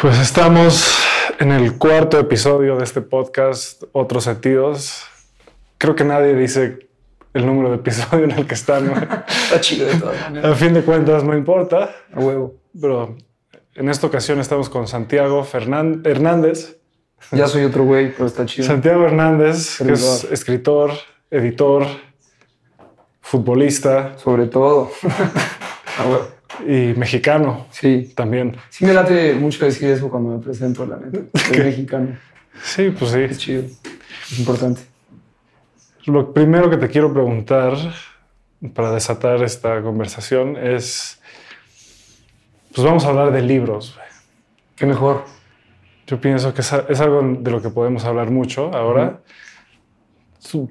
Pues estamos en el cuarto episodio de este podcast, Otros Sentidos. Creo que nadie dice el número de episodio en el que estamos. Está chido de todas maneras. A fin de cuentas no importa, A huevo. pero en esta ocasión estamos con Santiago Fernán- Hernández. Ya soy otro güey, pero está chido. Santiago Hernández, que es escritor, editor, futbolista Sobre todo. A huevo. Y mexicano Sí. también. Sí me late mucho decir eso cuando me presento, la neta. Soy mexicano. Sí, pues Es sí. chido. Es importante. Lo primero que te quiero preguntar para desatar esta conversación es, pues vamos a hablar de libros. Qué mejor. Yo pienso que es, es algo de lo que podemos hablar mucho ahora.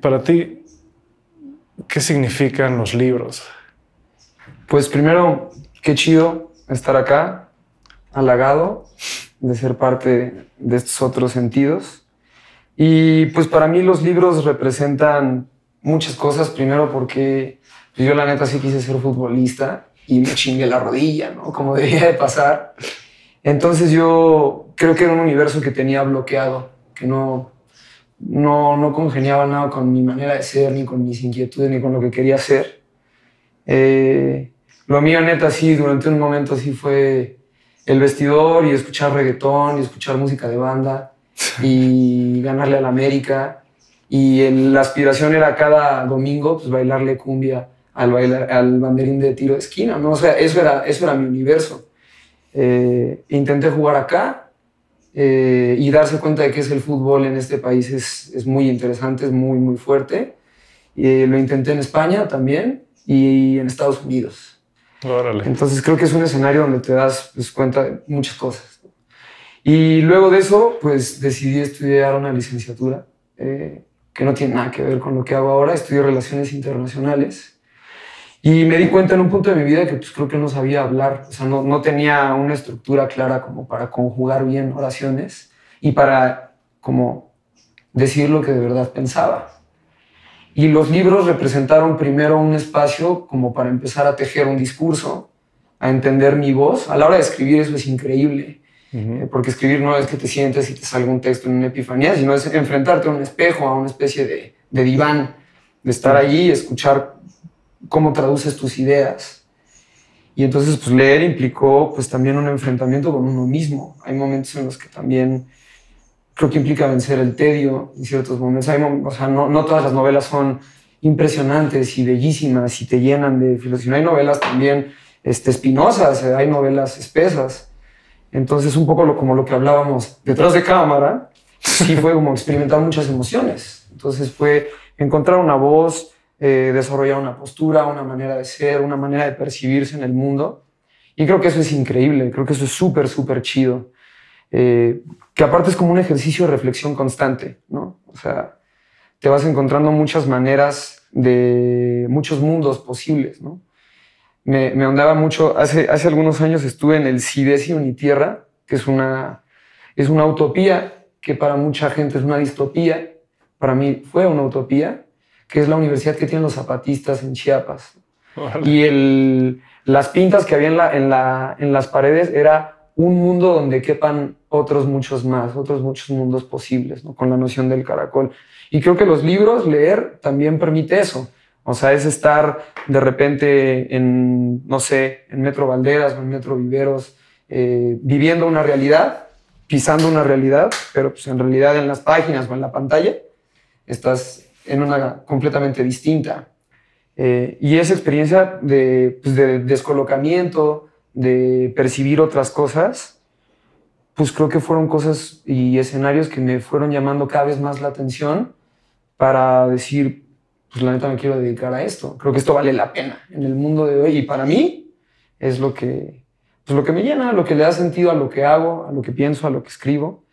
Para ti, ¿qué significan los libros? Pues primero, qué chido estar acá, halagado de ser parte de estos otros sentidos. Y pues para mí los libros representan muchas cosas. Primero porque pues, yo la neta sí quise ser futbolista y me chingué la rodilla, ¿no? Como debía de pasar. Entonces yo creo que era un universo que tenía bloqueado, que no, no, no congeniaba nada con mi manera de ser, ni con mis inquietudes, ni con lo que quería hacer. Eh, lo mío, neta, sí, durante un momento sí fue el vestidor y escuchar reggaetón y escuchar música de banda y ganarle al América. Y el- la aspiración era cada domingo pues, bailarle cumbia al, bailar, al banderín de tiro de esquina. ¿no? O sea, eso era, eso era mi universo. Eh, intenté jugar acá eh, y darse cuenta de que es el fútbol en este país es, es muy interesante, es muy, muy fuerte. Eh, lo intenté en España también y en Estados Unidos. Órale. Entonces creo que es un escenario donde te das pues, cuenta de muchas cosas. Y luego de eso, pues decidí estudiar una licenciatura eh, que no tiene nada que ver con lo que hago ahora. Estudio Relaciones Internacionales. Y me di cuenta en un punto de mi vida que pues, creo que no sabía hablar. O sea, no, no tenía una estructura clara como para conjugar bien oraciones y para como decir lo que de verdad pensaba. Y los libros representaron primero un espacio como para empezar a tejer un discurso, a entender mi voz. A la hora de escribir eso es increíble, eh, porque escribir no es que te sientes y te salga un texto en una epifanía, sino es enfrentarte a un espejo, a una especie de, de diván, de estar allí y escuchar cómo traduces tus ideas. Y entonces, pues leer implicó pues también un enfrentamiento con uno mismo. Hay momentos en los que también creo que implica vencer el tedio en ciertos momentos. Hay o sea, no, no todas las novelas son impresionantes y bellísimas y te llenan de filosofía. Hay novelas también este, espinosas, eh, hay novelas espesas. Entonces, un poco lo, como lo que hablábamos detrás de cámara, sí fue como experimentar muchas emociones. Entonces fue encontrar una voz, eh, desarrollar una postura, una manera de ser, una manera de percibirse en el mundo. Y creo que eso es increíble, creo que eso es súper, súper chido. Eh, que aparte es como un ejercicio de reflexión constante, ¿no? O sea, te vas encontrando muchas maneras de muchos mundos posibles, ¿no? Me, me ondaba mucho, hace, hace algunos años estuve en el CIDESI Unitierra, que es una, es una utopía que para mucha gente es una distopía, para mí fue una utopía, que es la universidad que tienen los zapatistas en Chiapas. Y el, las pintas que había en, la, en, la, en las paredes era un mundo donde quepan otros muchos más, otros muchos mundos posibles, ¿no? con la noción del caracol. Y creo que los libros, leer, también permite eso. O sea, es estar de repente en, no sé, en Metro Valderas o en Metro Viveros, eh, viviendo una realidad, pisando una realidad, pero pues en realidad en las páginas o en la pantalla estás en una completamente distinta. Eh, y esa experiencia de, pues, de descolocamiento, de percibir otras cosas, pues creo que fueron cosas y escenarios que me fueron llamando cada vez más la atención para decir, pues la neta me quiero dedicar a esto. Creo que esto vale la pena en el mundo de hoy y para mí es lo que, pues lo que me llena, lo que le da sentido a lo que hago, a lo que pienso, a lo que escribo.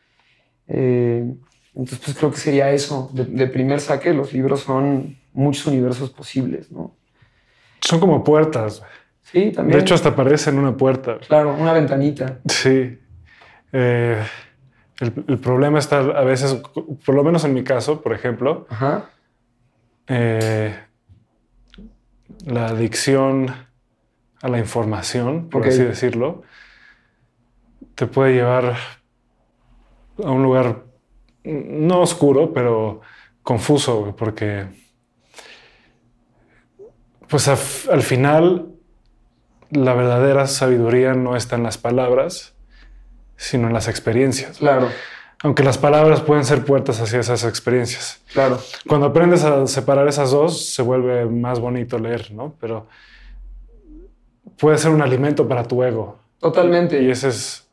Eh, entonces, pues creo que sería eso. De, de primer saque, los libros son muchos universos posibles, ¿no? Son como puertas. Sí, también. De hecho, hasta parecen una puerta. claro, una ventanita. Sí. Eh, el, el problema está a veces, por lo menos en mi caso, por ejemplo, Ajá. eh, la adicción a la información, por así decirlo, te puede llevar a un lugar no oscuro, pero confuso, porque pues al final la verdadera sabiduría no está en las palabras, sino en las experiencias. Claro. Aunque las palabras pueden ser puertas hacia esas experiencias. Claro. Cuando aprendes a separar esas dos, se vuelve más bonito leer, ¿no? Pero puede ser un alimento para tu ego. Totalmente. Y ese es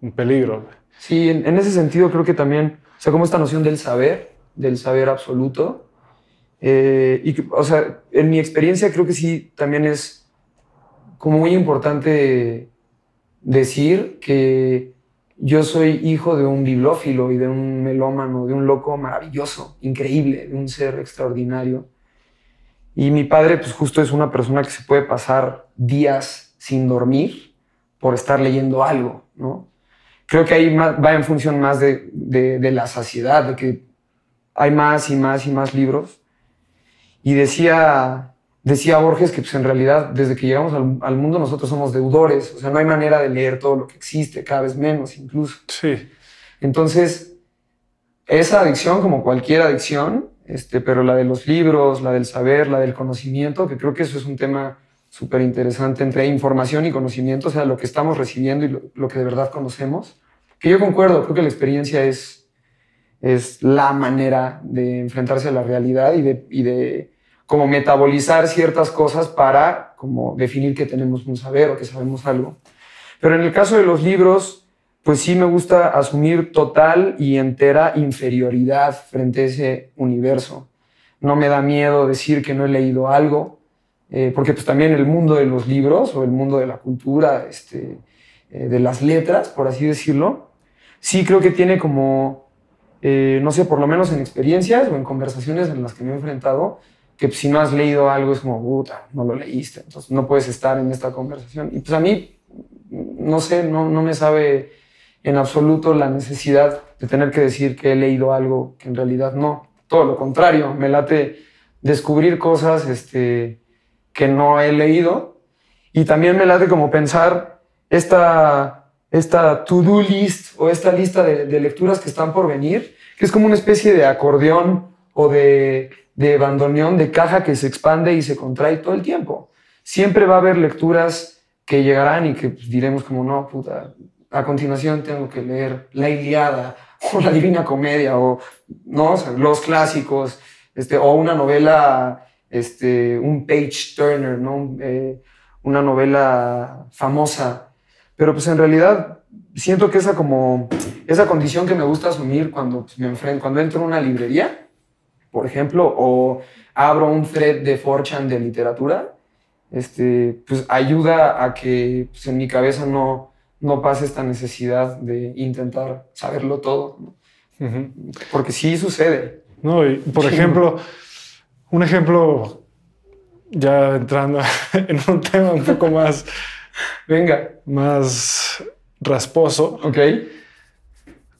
un peligro. Sí, en, ese sentido creo que también, o sea, como esta noción del saber, del saber absoluto, eh, y, o sea, en mi experiencia creo que sí también es como muy importante decir que yo soy hijo de un bibliófilo y de un melómano, de un loco maravilloso, increíble, de un ser extraordinario. Y mi padre, pues justo es una persona que se puede pasar días sin dormir por estar leyendo algo, ¿no? Creo que ahí va en función más de, de, la saciedad, de que hay más y más y más libros. Y decía, decía Borges que pues, en realidad desde que llegamos al, al, mundo nosotros somos deudores, o sea, no hay manera de leer todo lo que existe, cada vez menos incluso. Sí. Entonces, esa adicción, como cualquier adicción, este, pero la de los libros, la del saber, la del conocimiento, que creo que eso es un tema súper interesante entre información y conocimiento, o sea, lo que estamos recibiendo y lo, que de verdad conocemos, que yo concuerdo, creo que la experiencia es, es la manera de enfrentarse a la realidad y de, y de como metabolizar ciertas cosas para como definir que tenemos un saber o que sabemos algo. Pero en el caso de los libros, pues sí me gusta asumir total y entera inferioridad frente a ese universo. No me da miedo decir que no he leído algo, eh, porque pues también el mundo de los libros o el mundo de la cultura, este, eh, de las letras, por así decirlo, sí creo que tiene como, eh, no sé, por lo menos en experiencias o en conversaciones en las que me he enfrentado, que si no has leído algo es como, puta, no lo leíste, entonces no puedes estar en esta conversación. Y pues a mí, no sé, no, no me sabe en absoluto la necesidad de tener que decir que he leído algo que en realidad no. Todo lo contrario, me late descubrir cosas este, que no he leído y también me late como pensar esta, esta to-do list o esta lista de, de, lecturas que están por venir, que es como una especie de acordeón o de, de bandoneón, de caja que se expande y se contrae todo el tiempo. Siempre va a haber lecturas que llegarán y que pues, diremos como, no, puta, a continuación tengo que leer La Iliada o La Divina Comedia o ¿no? los clásicos, este, o una novela, este, un page turner, ¿no? Eh, una novela famosa. Pero pues en realidad siento que esa como, esa condición que me gusta asumir cuando pues, me enfrento, cuando entro en una librería, por ejemplo, o abro un thread de Forchan de literatura, este, pues ayuda a que pues, en mi cabeza no, no pase esta necesidad de intentar saberlo todo. Porque sí sucede. No, y por ejemplo, un ejemplo, ya entrando en un tema un poco más, venga, más rasposo. Ok.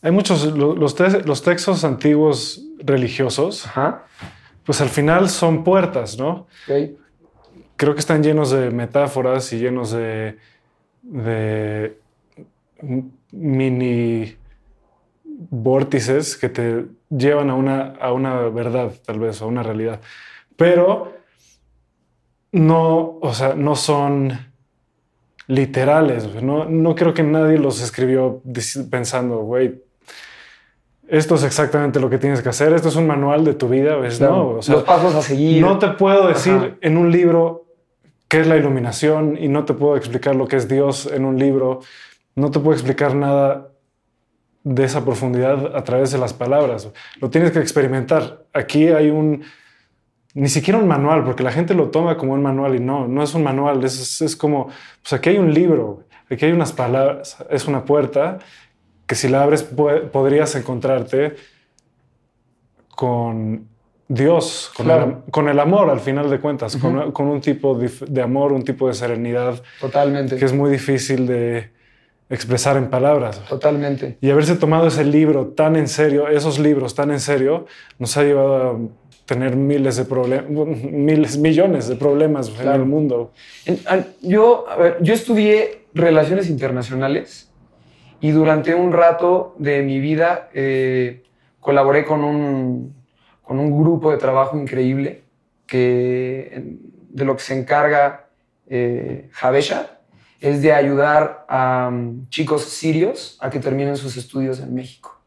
Hay muchos, los, los textos antiguos religiosos, pues al final son puertas, ¿no? Okay. Creo que están llenos de metáforas y llenos de, de mini vórtices que te llevan a una, a una verdad, tal vez, a una realidad. Pero no, o sea, no son literales. No, no creo que nadie los escribió pensando, güey, esto es exactamente lo que tienes que hacer, esto es un manual de tu vida, ¿ves? No, o sea, los pasos a seguir. No te puedo decir en un libro qué es la iluminación y no te puedo explicar lo que es Dios en un libro no te puedo explicar nada de esa profundidad a través de las palabras. Lo tienes que experimentar. Aquí hay un, ni siquiera un manual, porque la gente lo toma como un manual y no, no es un manual, es, es como, pues aquí hay un libro, aquí hay unas palabras, es una puerta que si la abres podrías encontrarte con Dios, con, el, con, el, amor al final de cuentas, con, con, un tipo de, de, amor, un tipo de serenidad. Totalmente. Que es muy difícil de, expresar en palabras. Totalmente. Y haberse tomado ese libro tan en serio, esos libros tan en serio, nos ha llevado a tener miles de problemas, miles, millones de problemas en el mundo. Yo, a ver, yo estudié relaciones internacionales Y durante un rato de mi vida eh, colaboré con un, con un grupo de trabajo increíble que, de lo que se encarga eh, es de ayudar a um, chicos sirios a que terminen sus estudios en México.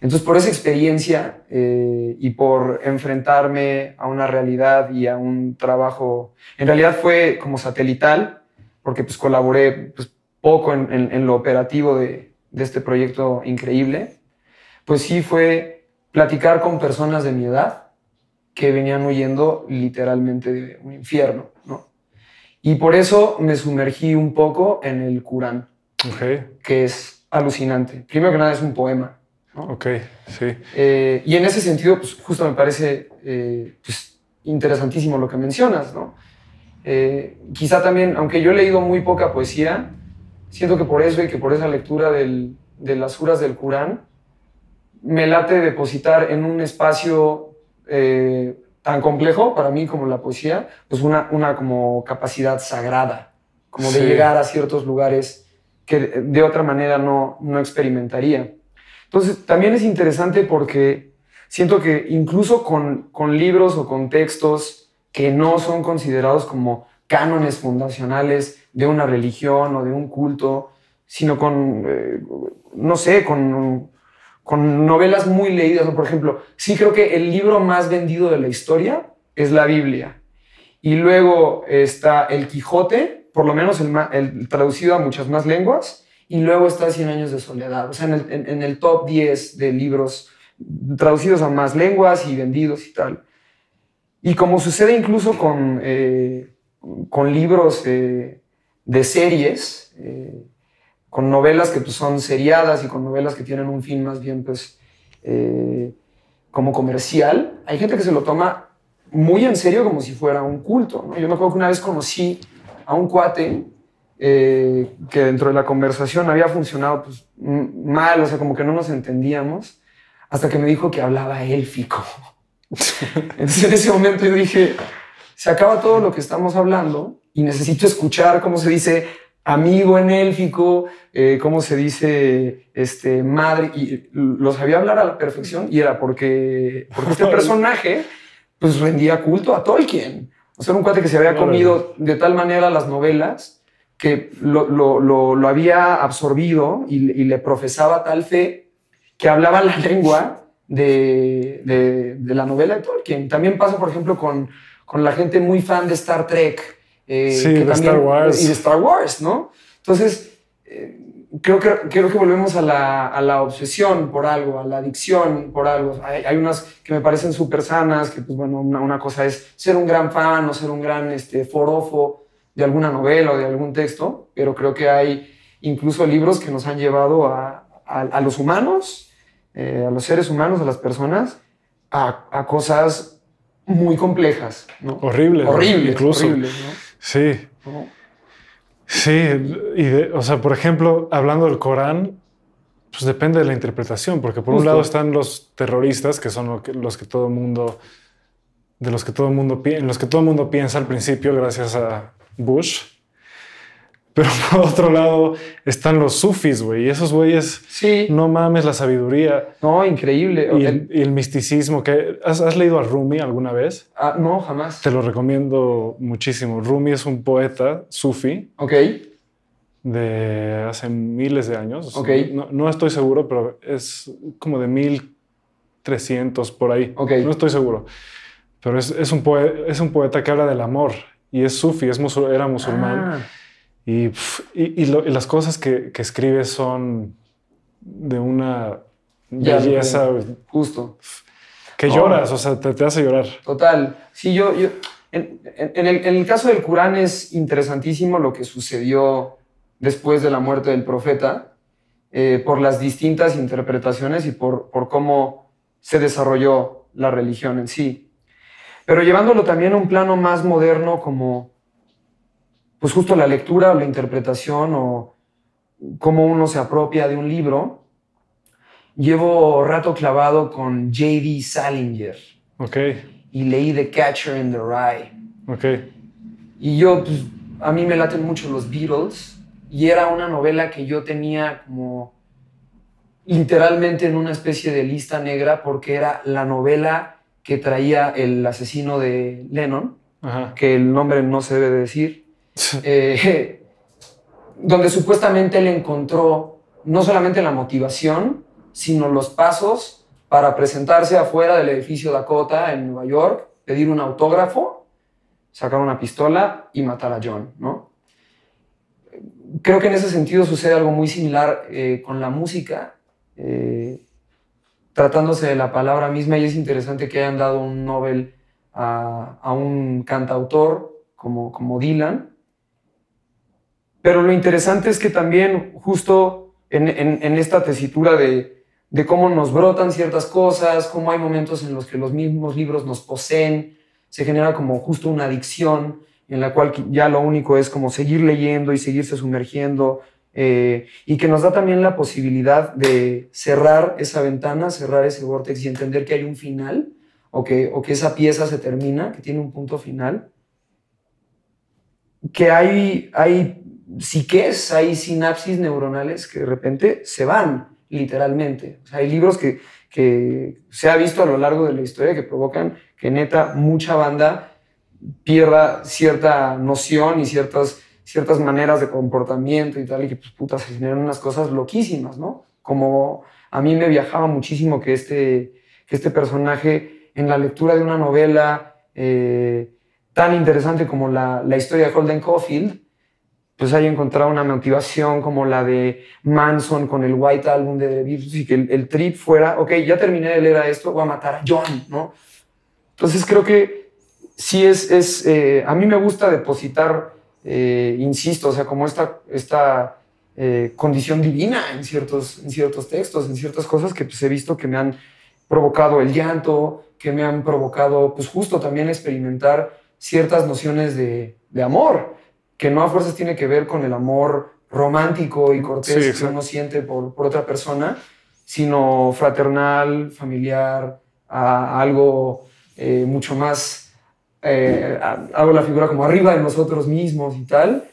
Entonces, por esa experiencia eh, y por enfrentarme a una realidad y a un trabajo, en realidad fue como satelital, porque pues colaboré pues, poco en, en, lo operativo de, de, este proyecto increíble, pues sí fue platicar con personas de mi edad que venían huyendo literalmente de un infierno, ¿no? Y por eso me sumergí un poco en el Corán, que es alucinante. Primero que nada es un poema. ¿no? Ok, sí. Eh, y en ese sentido, pues justo me parece eh, pues, interesantísimo lo que mencionas, ¿no? Eh, quizá también, aunque yo he leído muy poca poesía, siento que por eso y que por esa lectura del, de las suras del Corán, me late depositar en un espacio tan complejo para mí como la poesía, pues una, una como capacidad sagrada, como de llegar a ciertos lugares que de otra manera no, no experimentaría. Entonces, también es interesante porque siento que incluso con, con libros o con textos que no son considerados como cánones fundacionales de una religión o de un culto, sino con, eh, no sé, con con novelas muy leídas. Por ejemplo, sí creo que el libro más vendido de la historia es la Biblia. Y luego está El Quijote, por lo menos el, traducido a muchas más lenguas. Y luego está Cien años de soledad. O sea, en el, top 10 de libros traducidos a más lenguas y vendidos y tal. Y como sucede incluso con, eh, con libros eh, de series, eh, con novelas que pues, son seriadas y con novelas que tienen un fin más bien pues eh, como comercial, hay gente que se lo toma muy en serio como si fuera un culto. Yo me acuerdo que una vez conocí a un cuate eh, que dentro de la conversación había funcionado pues, mal, o sea, como que no nos entendíamos, hasta que me dijo que hablaba élfico. Entonces en ese momento yo dije, se acaba todo lo que estamos hablando y necesito escuchar cómo se dice amigo en élfico, eh, cómo se dice, este, madre, y lo sabía hablar a la perfección y era porque, porque este personaje pues rendía culto a Tolkien. O sea, era un cuate que se había comido de tal manera las novelas que lo, lo, lo, había absorbido y, le profesaba tal fe que hablaba la lengua de, de, de, la novela de Tolkien. También pasa, por ejemplo, con, con la gente muy fan de Star Trek eh, sí, de Star Wars. Y de Star Wars, ¿no? Entonces, eh, creo, que, creo que volvemos a la, a la, obsesión por algo, a la adicción por algo. Hay, hay unas que me parecen súper sanas, que pues bueno, una, una, cosa es ser un gran fan o ser un gran este, forofo de alguna novela o de algún texto, pero creo que hay incluso libros que nos han llevado a, a, a los humanos, eh, a los seres humanos, a las personas, a, a cosas muy complejas. ¿no? Horribles. Horribles, incluso. Horribles, ¿no? Sí. Sí, y o sea, por ejemplo, hablando del Corán, pues depende de la interpretación, porque por un lado están los terroristas, que son los que todo el mundo, de los que todo el mundo, en los que todo el mundo piensa al principio, gracias a Bush. Pero por otro lado están los sufis, güey. Y esos güeyes, sí. no mames la sabiduría. No, increíble. Y el, y el misticismo. Que, ¿has, ¿has, leído a Rumi alguna vez? Ah, no, jamás. Te lo recomiendo muchísimo. Rumi es un poeta sufi. Ok. De hace miles de años. Ok. No, no estoy seguro, pero es como de 1300 por ahí. Ok. No estoy seguro. Pero es, es, un, poeta, es un poeta que habla del amor. Y es sufi, es musul, era musulmán. Ah. Y, y, y, lo, y, las cosas que, que escribe son de una belleza. Justo. Que lloras, oh. o sea, te, te, hace llorar. Total. Sí, yo. yo en, en, el, en, el, caso del Corán es interesantísimo lo que sucedió después de la muerte del profeta, eh, por las distintas interpretaciones y por, por cómo se desarrolló la religión en sí. Pero llevándolo también a un plano más moderno, como pues justo la lectura o la interpretación o cómo uno se apropia de un libro. Llevo rato clavado con J.D. Salinger. Ok. Y leí The Catcher in the Rye. Ok. Y yo, pues, a mí me laten mucho los Beatles. y era una novela que yo tenía como literalmente en una especie de lista negra porque era la novela que traía el asesino de Lennon, que el nombre no se debe decir, eh, donde supuestamente él encontró no solamente la motivación, sino los pasos para presentarse afuera del edificio Dakota en Nueva York, pedir un autógrafo, sacar una pistola y matar a John, ¿no? Creo que en ese sentido sucede algo muy similar eh, con la música, eh, tratándose de la palabra misma, y es interesante que hayan dado un Nobel a, un cantautor como, como Dylan, pero lo interesante es que también justo en, esta tesitura de, de, cómo nos brotan ciertas cosas, cómo hay momentos en los que los mismos libros nos poseen, se genera como justo una adicción en la cual ya lo único es como seguir leyendo y seguirse sumergiendo, eh, y que nos da también la posibilidad de cerrar esa ventana, cerrar ese vortex y entender que hay un final o que, o que esa pieza se termina, que tiene un punto final, que hay, hay psiques, hay sinapsis neuronales que de repente se van, literalmente. hay libros que, que se ha visto a lo largo de la historia que provocan que neta mucha banda pierda cierta noción y ciertas ciertas maneras de comportamiento y tal, y que pues puta, se generan unas cosas loquísimas, ¿no? Como a mí me viajaba muchísimo que este, que este personaje en la lectura de una novela eh, tan interesante como la, la, historia de Holden Caulfield, pues haya encontrado una motivación como la de Manson con el White Album de The Beatles y que el, trip fuera, ok, ya terminé de leer esto, voy a matar a John, ¿no? Entonces creo que sí es, es eh, a mí me gusta depositar eh, insisto, o sea, como esta, esta eh, condición divina en ciertos, en ciertos textos, en ciertas cosas que pues, he visto que me han provocado el llanto, que me han provocado, pues justo también experimentar ciertas nociones de, de amor, que no a fuerzas tiene que ver con el amor romántico y cortés que uno siente por, por, otra persona, sino fraternal, familiar, a algo eh, mucho más eh, hago la figura como arriba de nosotros mismos y tal,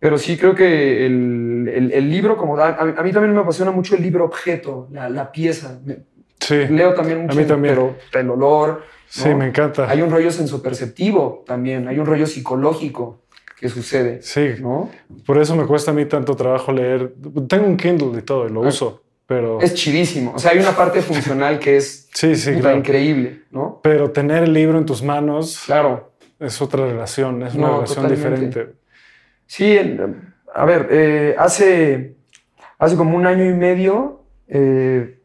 pero sí creo que el, el, libro como a, mí también me apasiona mucho el libro objeto, la, la pieza. Sí, Leo también mucho, a mí también. pero el olor. Sí, me encanta. Hay un rollo sensoperceptivo también, hay un rollo psicológico que sucede. Sí, ¿no? por eso me cuesta a mí tanto trabajo leer. Tengo un Kindle y todo, y lo ah. uso. Pero... Es chidísimo. O sea, hay una parte funcional que es sí, sí, increíble, ¿no? Pero tener el libro en tus manos claro. es otra relación, es una relación diferente. Sí, a ver, eh, hace, hace como un año y medio eh,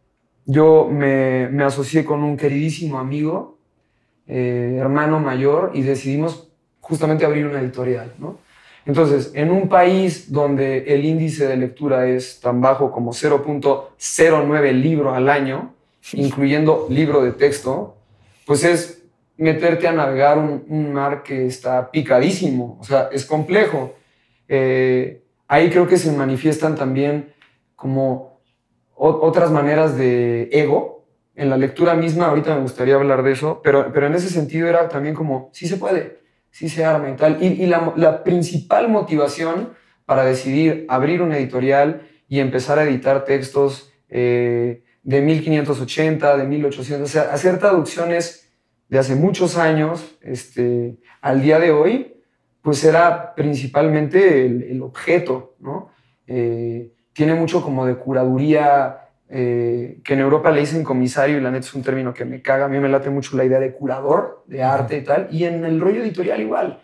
yo me, me, asocié con un queridísimo amigo, eh, hermano mayor, y decidimos justamente abrir una editorial, ¿no? Entonces, en un país donde el índice de lectura es tan bajo como 0.09 libro al año, incluyendo libro de texto, pues es meterte a navegar un, mar que está picadísimo, o sea, es complejo. Eh, ahí creo que se manifiestan también como otras maneras de ego. En la lectura misma, ahorita me gustaría hablar de eso, pero, pero en ese sentido era también como, sí se puede, sí se arma y. Y, la, principal motivación para decidir abrir una editorial y empezar a editar textos eh, de 1580, de 1800, o sea, hacer traducciones de hace muchos años este, al día de hoy, pues era principalmente el, objeto, ¿no? Eh, tiene mucho como de curaduría eh, que en Europa le dicen comisario y la neta es un término que me caga, a mí me late mucho la idea de curador de arte y tal, y en el rollo editorial igual,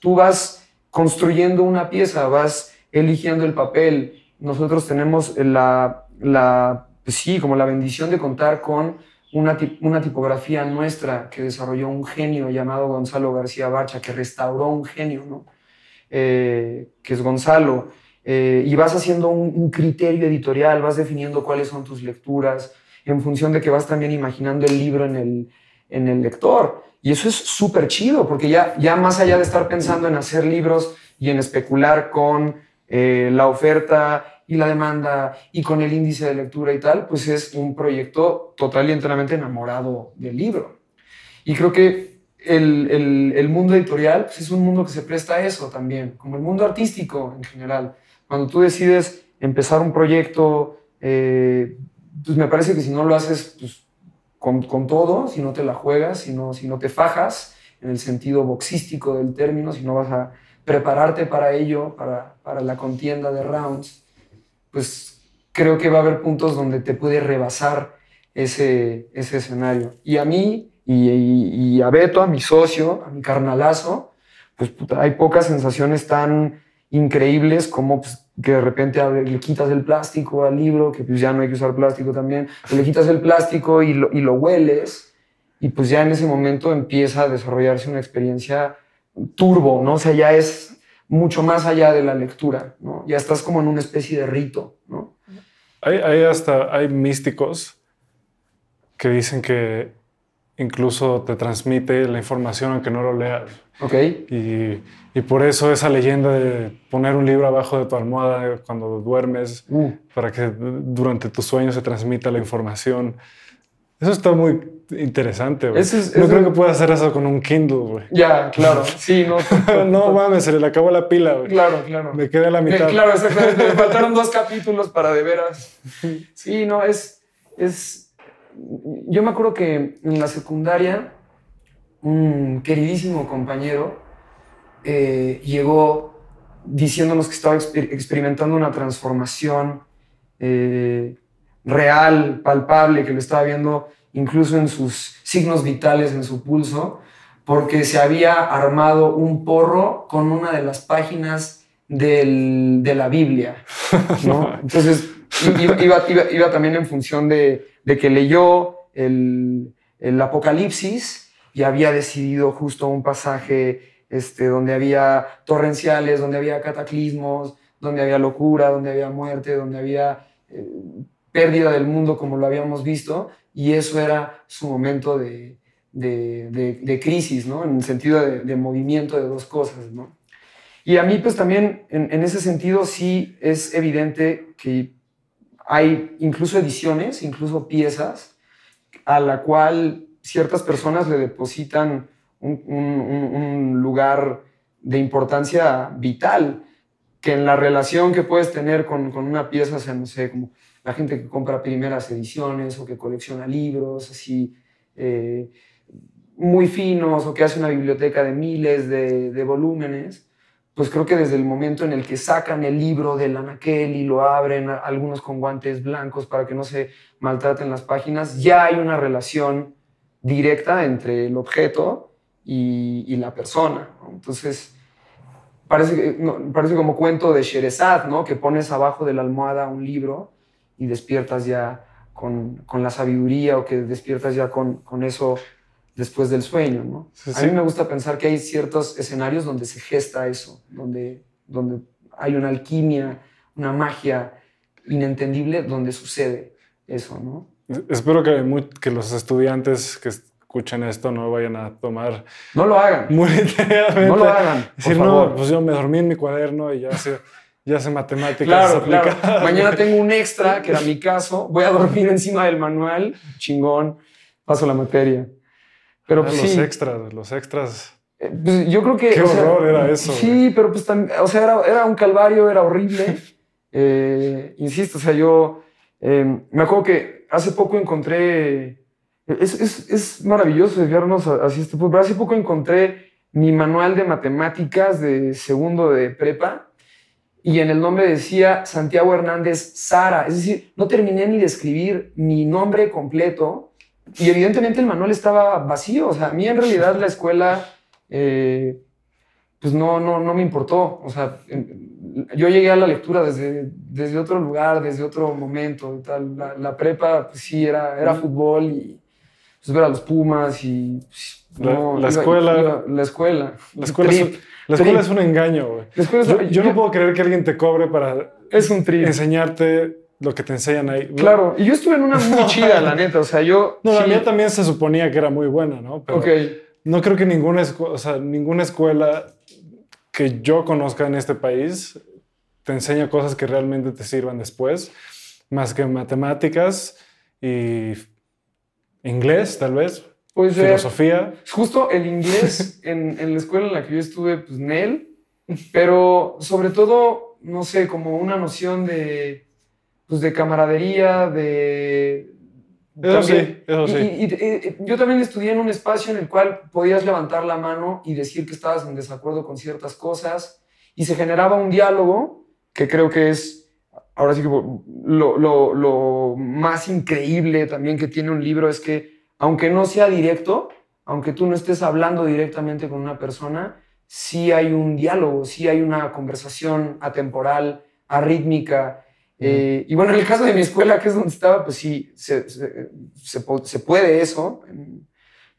tú vas construyendo una pieza, vas eligiendo el papel, nosotros tenemos la, la pues sí, como la bendición de contar con una, una, tipografía nuestra que desarrolló un genio llamado Gonzalo García Bacha, que restauró un genio, ¿no? Eh, que es Gonzalo. Eh, y vas haciendo un, criterio editorial, vas definiendo cuáles son tus lecturas, en función de que vas también imaginando el libro en el, en el lector. Y eso es súper chido, porque ya, ya más allá de estar pensando en hacer libros y en especular con eh, la oferta y la demanda y con el índice de lectura y tal, pues es un proyecto total y enteramente enamorado del libro. Y creo que el, el, mundo editorial pues es un mundo que se presta a eso también, como el mundo artístico en general Cuando tú decides empezar un proyecto, eh, pues me parece que si no lo haces pues, con, con, todo, si no te la juegas, si no, si no te fajas, en el sentido boxístico del término, si no vas a prepararte para ello, para, para la contienda de rounds, pues creo que va a haber puntos donde te puede rebasar ese, ese escenario. Y a mí, y, y, a Beto, a mi socio, a mi carnalazo, pues hay pocas sensaciones tan increíbles como pues, que de repente le quitas el plástico al libro, que pues ya no hay que usar plástico también, le quitas el plástico y lo, y lo hueles, y pues ya en ese momento empieza a desarrollarse una experiencia turbo, ¿no? O sea, ya es mucho más allá de la lectura, ¿no? Ya estás como en una especie de rito, ¿no? Hay, hay hasta, hay místicos que dicen que incluso te transmite la información aunque no lo leas. Ok. Y, y, por eso esa leyenda de poner un libro abajo de tu almohada cuando duermes, uh. para que durante tus sueños se transmita la información. Eso está muy interesante, güey. no creo que pueda hacer eso con un Kindle, güey. Ya, claro. Sí, no. no mames, se le acabó la pila, güey. Claro, claro. Me quedé a la mitad. claro, exactamente. Me faltaron dos capítulos para de veras. Sí, no, es, es. Yo me acuerdo que en la secundaria, un queridísimo compañero eh, llegó diciéndonos que estaba experimentando una transformación eh, real, palpable, que lo estaba viendo incluso en sus signos vitales, en su pulso, porque se había armado un porro con una de las páginas del, de la Biblia. ¿no? Entonces, iba, iba, iba, también en función de, de que leyó el, el, Apocalipsis y había decidido justo un pasaje este, donde había torrenciales, donde había cataclismos, donde había locura, donde había muerte, donde había eh, pérdida del mundo como lo habíamos visto, y eso era su momento de, de, crisis, ¿no? En el sentido de, movimiento de dos cosas, ¿no? Y a mí, pues también, en, ese sentido, sí es evidente que hay incluso ediciones, incluso piezas, a la cual ciertas personas le depositan un, lugar de importancia vital, que en la relación que puedes tener con, con una pieza, o sea, no sé, como la gente que compra primeras ediciones o que colecciona libros así eh, muy finos o que hace una biblioteca de miles de, volúmenes, pues creo que desde el momento en el que sacan el libro del anaquel y lo abren, algunos con guantes blancos para que no se maltraten las páginas, ya hay una relación directa entre el objeto y, la persona. Entonces, parece, parece como cuento de Sherezad, ¿no? que pones abajo de la almohada un libro y despiertas ya con, con, la sabiduría o que despiertas ya con, con eso después del sueño, ¿no? A mí me gusta pensar que hay ciertos escenarios donde se gesta eso, donde, donde hay una alquimia, una magia inentendible donde sucede eso, ¿no? Espero que, que los estudiantes que escuchen esto no vayan a tomar... No lo hagan. Muy No lo hagan. Decir, no, pues yo me dormí en mi cuaderno y ya sé ya sé matemáticas. Claro, claro. Mañana tengo un extra, que era mi caso. Voy a dormir encima del manual. Chingón. Paso la materia. Pero pues, los extras, los extras. Eh, pues, yo creo que. Qué horror era eso. Sí, pero pues también. O sea, era, era un calvario, era horrible. Eh, insisto, o sea, yo. Eh, me acuerdo que hace poco encontré. Es, es, es maravilloso desviarnos así este pero hace poco encontré mi manual de matemáticas de segundo de prepa y en el nombre decía Santiago Hernández Sara. Es decir, no terminé ni de escribir mi nombre completo y evidentemente el manual estaba vacío. O sea, a mí en realidad la escuela, eh, pues no, no, no me importó. O sea, yo llegué a la lectura desde, desde otro lugar, desde otro momento y tal. La, prepa, pues sí, era, era fútbol y pues ver a los Pumas y... Pues, la, escuela, la escuela. La escuela. La escuela es un engaño, güey. Yo, no puedo creer que alguien te cobre para es un enseñarte lo que te enseñan ahí. Claro, y yo estuve en una muy chida, la neta. O sea, yo. No, la mía también se suponía que era muy buena, ¿no? Pero no creo que ninguna, o sea, ninguna escuela que yo conozca en este país te enseña cosas que realmente te sirvan después, más que matemáticas y inglés, tal vez. Pues, Filosofía. Justo el inglés en, en, la escuela en la que yo estuve, pues Nel, pero sobre todo no sé, como una noción de, pues de camaradería, de... Eso sí, eso y- sí. y- y yo también estudié en un espacio en el cual podías levantar la mano y decir que estabas en desacuerdo con ciertas cosas y se generaba un diálogo que creo que es, ahora sí que lo, lo- lo más increíble también que tiene un libro es que aunque no sea directo, aunque tú no estés hablando directamente con una persona, sí hay un diálogo, sí hay una conversación atemporal, arrítmica. Eh, y bueno, en el caso de mi escuela, que es donde estaba, pues sí, se, se- se se puede eso, en,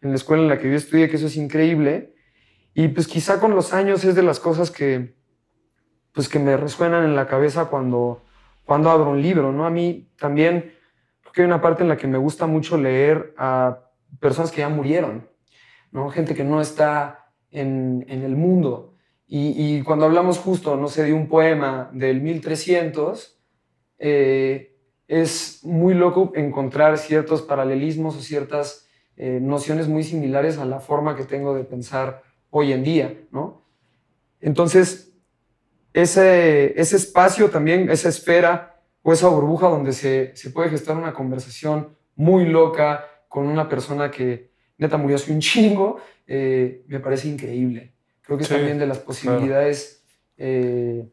en la escuela en la que yo estudié, que eso es increíble. Y pues quizá con los años es de las cosas que, pues que me resuenan en la cabeza cuando, cuando abro un libro, ¿no? A mí también, creo que hay una parte en la que me gusta mucho leer a personas que ya murieron, ¿no? Gente que no está en, en el mundo. Y, y cuando hablamos justo, no sé, de un poema del 1300, eh, es muy loco encontrar ciertos paralelismos o ciertas eh, nociones muy similares a la forma que tengo de pensar hoy en día, ¿no? Entonces, ese, ese espacio también, esa esfera o esa burbuja donde se, se puede gestar una conversación muy loca con una persona que neta murió hace un chingo, eh, me parece increíble. Creo que es Sí, también de las posibilidades, eh,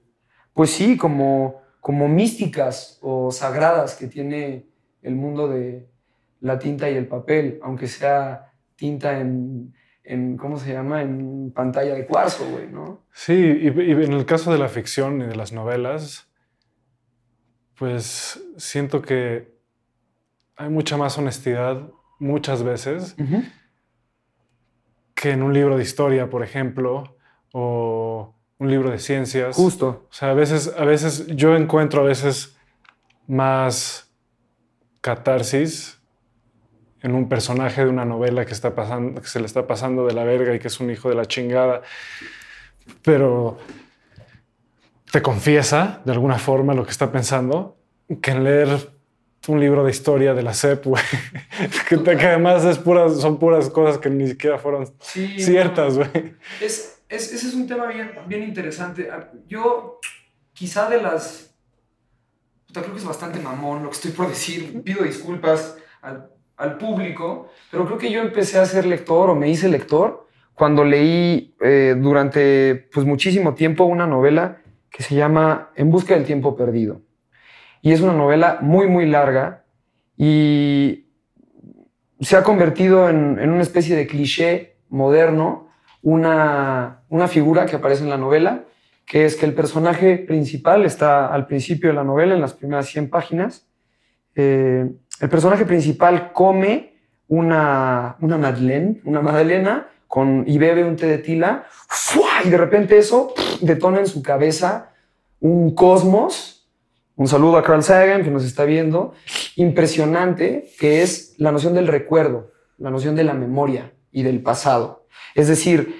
pues sí, como, como místicas o sagradas que tiene el mundo de la tinta y el papel, aunque sea tinta en, en ¿cómo se llama? En pantalla de cuarzo, güey, ¿no? Sí, y, y en el caso de la ficción y de las novelas, pues siento que hay mucha más honestidad muchas veces que en un libro de historia, por ejemplo, o un libro de ciencias. Justo. O sea, a veces, a veces yo encuentro a veces más catarsis en un personaje de una novela que está pasando, que se le está pasando de la verga y que es un hijo de la chingada, pero te confiesa de alguna forma lo que está pensando, que en leer un libro de historia de la SEP, güey, que, además es puras, son puras cosas que ni siquiera fueron Sí, ciertas, güey. Es, es- ese es un tema bien, bien interesante. Ah, Yo, quizá de las. creo que es bastante mamón lo que estoy por decir. Pido disculpas al, al público, pero creo que yo empecé a ser lector o me hice lector cuando leí eh, durante pues, muchísimo tiempo una novela que se llama En busca del tiempo perdido. Y es una novela muy, muy larga y se ha convertido en, en una especie de cliché moderno una, una figura que aparece en la novela, que es que el personaje principal está al principio de la novela, en las primeras 100 páginas. Eh, el personaje principal come una, una madeleine, una magdalena, con, y bebe un té de tila, y de repente eso detona en su cabeza un cosmos. Un saludo a Carl Sagan, que nos está viendo. Impresionante, que es la noción del recuerdo, la noción de la memoria y del pasado. Es decir,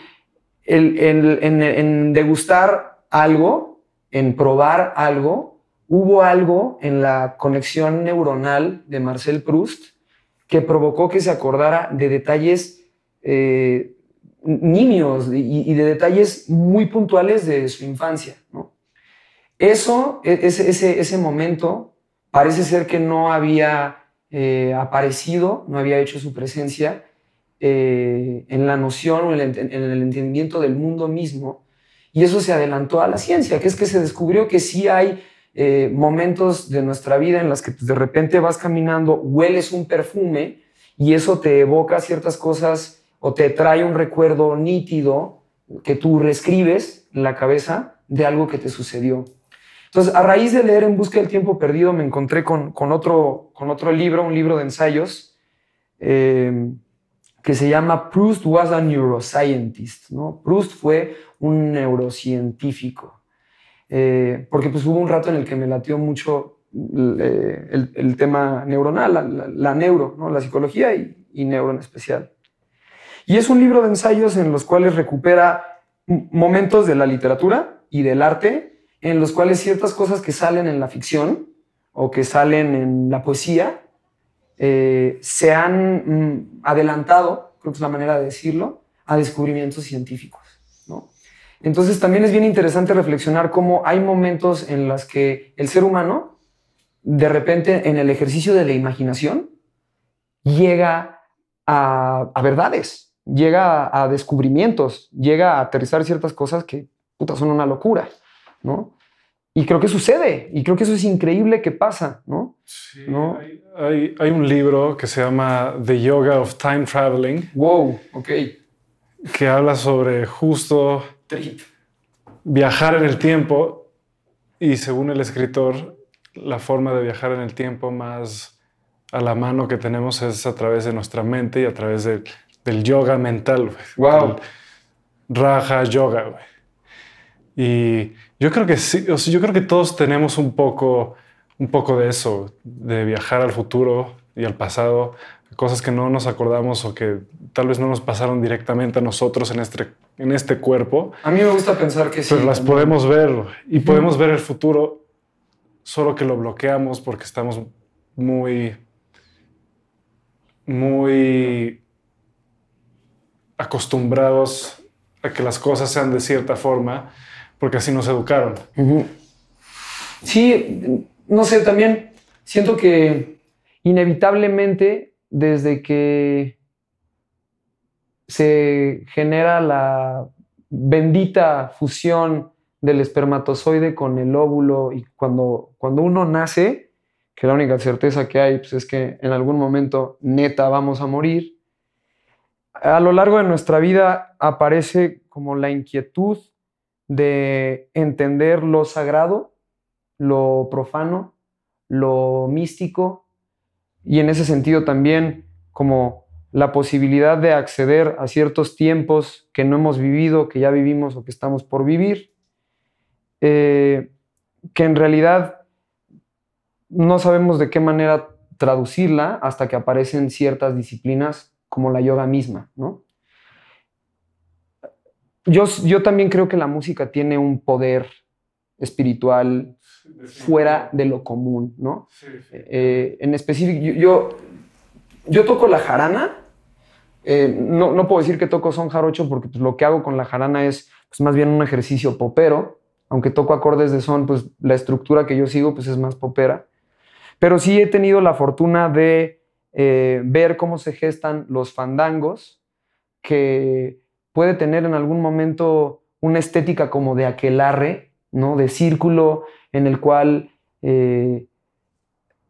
en, degustar algo, en probar algo, hubo algo en la conexión neuronal de Marcel Proust que provocó que se acordara de detalles eh, nimios y, de detalles muy puntuales de su infancia. Eso, e- ese momento, parece ser que no había eh, aparecido, no había hecho su presencia eh, en la noción o en el, ent- en el entendimiento del mundo mismo. Y eso se adelantó a la ciencia, que es que se descubrió que sí hay eh, momentos de nuestra vida en las que pues, de repente vas caminando, hueles un perfume y eso te evoca ciertas cosas o te trae un recuerdo nítido que tú reescribes en la cabeza de algo que te sucedió. Entonces, a raíz de leer En Busca del Tiempo Perdido, me encontré con, con otro, con otro libro, un libro de ensayos, eh, que se llama Proust was a neuroscientist. ¿no? Proust fue un neurocientífico. Eh, porque pues hubo un rato en el que me latió mucho eh, el, tema neuronal, la, la- neuro, la psicología y, y neuro en especial. Y es un libro de ensayos en los cuales recupera momentos de la literatura y del arte, en los cuales ciertas cosas que salen en la ficción o que salen en la poesía eh, se han mm, adelantado, creo que es la manera de decirlo, a descubrimientos científicos. Entonces también es bien interesante reflexionar cómo hay momentos en los que el ser humano, de repente en el ejercicio de la imaginación, llega a, verdades, llega a, descubrimientos, llega a aterrizar ciertas cosas que son una locura, ¿no? Y creo que sucede, y creo que eso es increíble que pasa, ¿no? Sí, Hay, hay, un libro que se llama The Yoga of Time Traveling. Wow, ok. Que habla sobre justo viajar en el tiempo y según el escritor, la forma de viajar en el tiempo más a la mano que tenemos es a través de nuestra mente y a través del yoga mental. Wow. raja yoga, güey. Y yo creo que sí, yo creo que todos tenemos un poco, un poco de eso, de viajar al futuro y al pasado, cosas que no nos acordamos o que tal vez no nos pasaron directamente a nosotros en este, en este cuerpo. A mí me gusta pensar que sí. Pero las podemos ver y podemos ver el futuro, solo que lo bloqueamos porque estamos muy, muy acostumbrados a que las cosas sean de cierta forma porque así nos educaron. Sí, no sé, también siento que inevitablemente desde que se genera la bendita fusión del espermatozoide con el óvulo y cuando, cuando uno nace, que la única certeza que hay pues, es que en algún momento neta vamos a morir, a lo largo de nuestra vida aparece como la inquietud de entender lo sagrado, lo profano, lo místico y en ese sentido también como la posibilidad de acceder a ciertos tiempos que no hemos vivido, que ya vivimos o que estamos por vivir, eh, que en realidad no sabemos de qué manera traducirla hasta que aparecen ciertas disciplinas como la yoga misma, ¿no? Yo, también creo que la música tiene un poder espiritual fuera de lo común, ¿no? Eh, en específico, yo, yo, toco la jarana. Eh, no, no, puedo decir que toco son jarocho porque pues, lo que hago con la jarana es pues, más bien un ejercicio popero. Aunque toco acordes de son, pues la estructura que yo sigo pues, es más popera. Pero sí he tenido la fortuna de eh, ver cómo se gestan los fandangos, que puede tener en algún momento una estética como de aquelarre, ¿no? de círculo en el cual eh,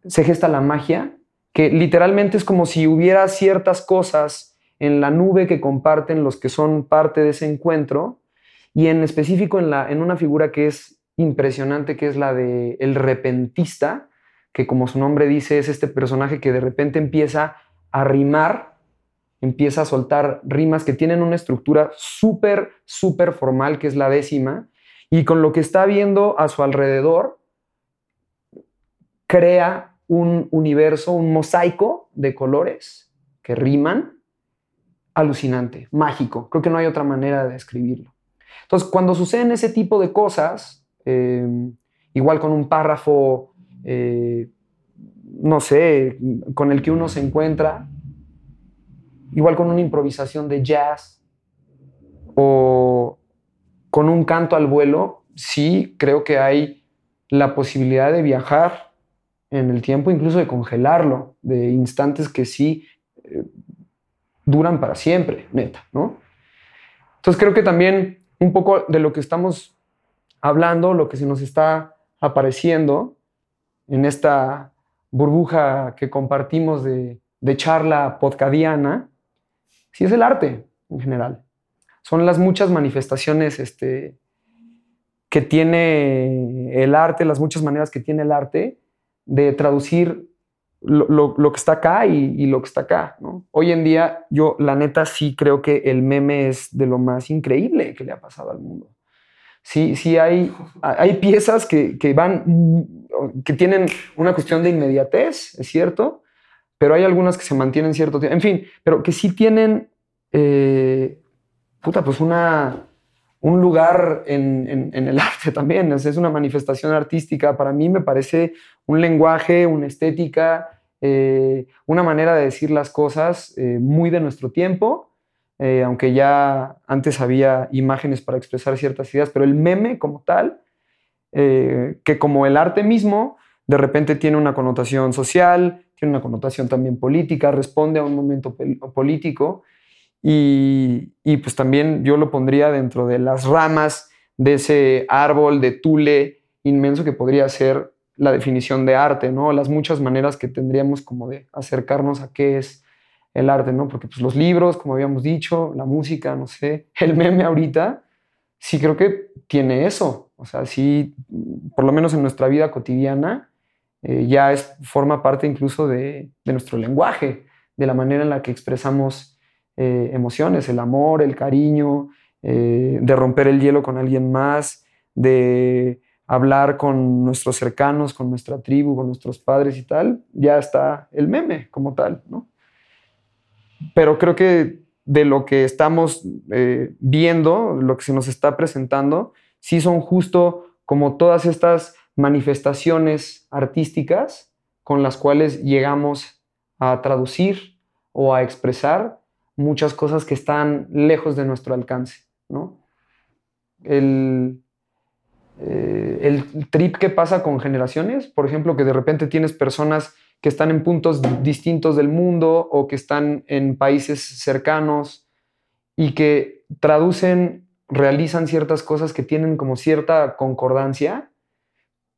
se gesta la magia, que literalmente es como si hubiera ciertas cosas en la nube que comparten los que son parte de ese encuentro, y en específico en, la, en una figura que es impresionante, que es la de el repentista, que como su nombre dice es este personaje que de repente empieza a rimar empieza a soltar rimas que tienen una estructura súper, súper formal, que es la décima, y con lo que está viendo a su alrededor, crea un universo, un mosaico de colores que riman, alucinante, mágico. Creo que no hay otra manera de describirlo. Entonces, cuando suceden ese tipo de cosas, eh, igual con un párrafo, eh, no sé, con el que uno se encuentra, igual con una improvisación de jazz o con un canto al vuelo, sí creo que hay la posibilidad de viajar en el tiempo, incluso de congelarlo, de instantes que sí eh, duran para siempre, neta, ¿no? Entonces creo que también un poco de lo que estamos hablando, lo que se nos está apareciendo en esta burbuja que compartimos de, de charla podcadiana, sí es el arte en general. Son las muchas manifestaciones este, que tiene el arte, las muchas maneras que tiene el arte de traducir lo, que está acá y, lo que está acá. Hoy en día, yo la neta sí creo que el meme es de lo más increíble que le ha pasado al mundo. Sí, sí hay, hay piezas que, que van, que tienen una cuestión de inmediatez, es cierto, pero hay algunas que se mantienen cierto tiempo. En fin, pero que sí tienen, eh, puta, pues una, un lugar en, el arte también. Es, una manifestación artística. Para mí me parece un lenguaje, una estética, eh, una manera de decir las cosas eh, muy de nuestro tiempo, aunque ya antes había imágenes para expresar ciertas ideas, pero el meme como tal, que como el arte mismo, de repente tiene una connotación social, tiene una connotación también política, responde a un momento político y, y, pues también yo lo pondría dentro de las ramas de ese árbol de tule inmenso que podría ser la definición de arte, ¿no? Las muchas maneras que tendríamos como de acercarnos a qué es el arte, ¿no? Porque pues los libros, como habíamos dicho, la música, no sé, el meme ahorita, sí creo que tiene eso. O sea, sí, por lo menos en nuestra vida cotidiana, eh, ya es, forma parte incluso de, nuestro lenguaje, de la manera en la que expresamos eh, emociones, el amor, el cariño, eh, de romper el hielo con alguien más, de hablar con nuestros cercanos, con nuestra tribu, con nuestros padres y tal, ya está el meme como tal, ¿no? Pero creo que de lo que estamos viendo, lo que se nos está presentando, sí son justo como todas estas manifestaciones artísticas con las cuales llegamos a traducir o a expresar muchas cosas que están lejos de nuestro alcance, ¿no? El, eh, el trip que pasa con generaciones, por ejemplo, que de repente tienes personas que están en puntos distintos del mundo o que están en países cercanos y que traducen, realizan ciertas cosas que tienen como cierta concordancia,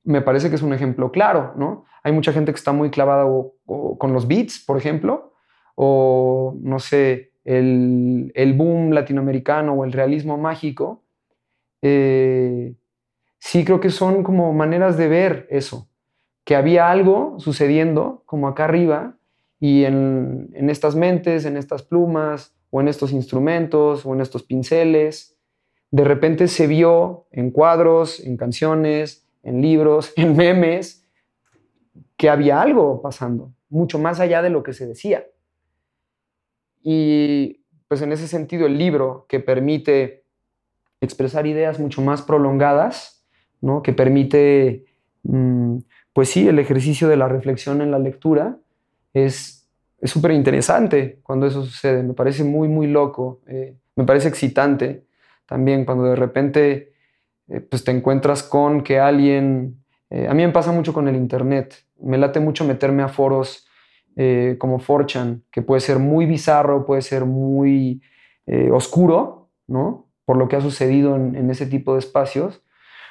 me parece que es un ejemplo claro, ¿no? Hay mucha gente que está muy clavada con los beats, por ejemplo, o no sé, el, boom latinoamericano o el realismo mágico. Eh, sí creo que son como maneras de ver eso, que había algo sucediendo como acá arriba y en, estas mentes, en estas plumas o en estos instrumentos o en estos pinceles, de repente se vio en cuadros, en canciones, en libros, en memes, que había algo pasando, mucho más allá de lo que se decía. Y pues en ese sentido el libro que permite expresar ideas mucho más prolongadas, que permite, mm, pues sí, el ejercicio de la reflexión en la lectura. Es súper interesante cuando eso sucede, me parece muy, muy loco, eh, me parece excitante también cuando de repente eh, pues te encuentras con que alguien, eh, a mí me pasa mucho con el Internet, me late mucho meterme a foros como Forchan, que puede ser muy bizarro, puede ser muy oscuro, ¿no? Por lo que ha sucedido en ese tipo de espacios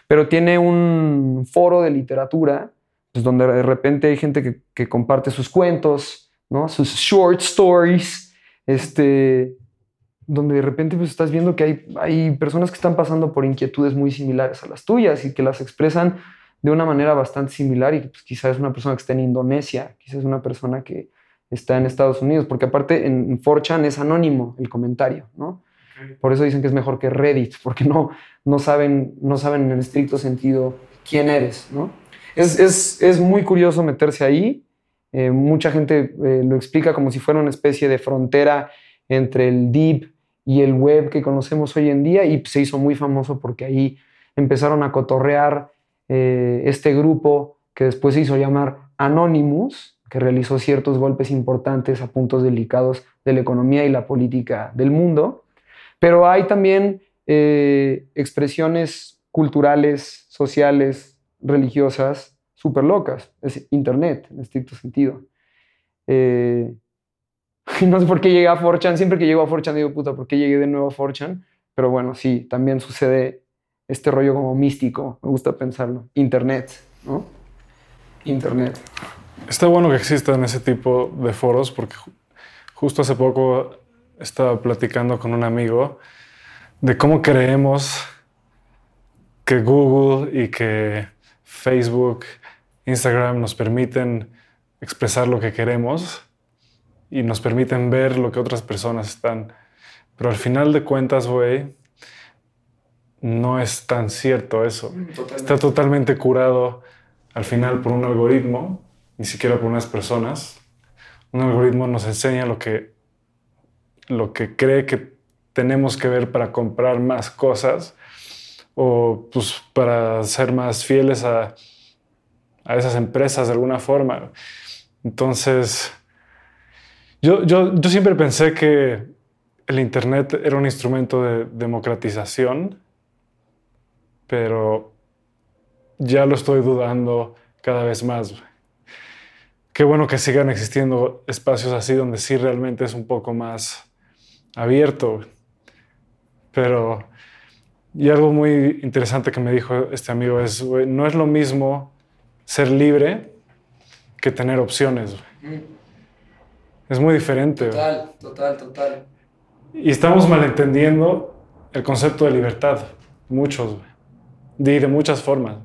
pero tiene un foro de literatura, pues donde de repente hay gente que, comparte sus cuentos, ¿no? sus short stories, este, donde de repente pues estás viendo que hay, hay personas que están pasando por inquietudes muy similares a las tuyas y que las expresan de una manera bastante similar y pues, quizás es una persona que está en Indonesia, quizás es una persona que está en Estados Unidos, porque aparte en 4chan es anónimo el comentario, ¿no? Por eso dicen que es mejor que Reddit, porque no, no, saben, no saben en estricto sentido quién eres. ¿no? Es, es, es muy curioso meterse ahí. Eh, mucha gente eh, lo explica como si fuera una especie de frontera entre el deep y el web que conocemos hoy en día y se hizo muy famoso porque ahí empezaron a cotorrear eh, este grupo que después se hizo llamar Anonymous, que realizó ciertos golpes importantes a puntos delicados de la economía y la política del mundo. Pero hay también eh, expresiones culturales, sociales, religiosas, súper locas. Es Internet, en estricto sentido. Eh, no sé por qué llegué a Forchan. Siempre que llego a Forchan digo, puta, ¿por qué llegué de nuevo a Forchan? Pero bueno, sí, también sucede este rollo como místico. Me gusta pensarlo. Internet, ¿no? Internet. Está bueno que existan ese tipo de foros porque justo hace poco estaba platicando con un amigo de cómo creemos que Google y que Facebook, Instagram nos permiten expresar lo que queremos y nos permiten ver lo que otras personas están. Pero al final de cuentas, güey, no es tan cierto eso. Está totalmente curado al final por un algoritmo, ni siquiera por unas personas. Un algoritmo nos enseña lo que lo que cree que tenemos que ver para comprar más cosas o pues, para ser más fieles a, a esas empresas de alguna forma. Entonces, yo, yo, yo siempre pensé que el Internet era un instrumento de democratización, pero ya lo estoy dudando cada vez más. Qué bueno que sigan existiendo espacios así donde sí realmente es un poco más abierto. Pero, y algo muy interesante que me dijo este amigo es, no es lo mismo ser libre que tener opciones. Es muy diferente. Total, total, total. Y estamos malentendiendo el concepto de libertad, muchos, y de muchas formas.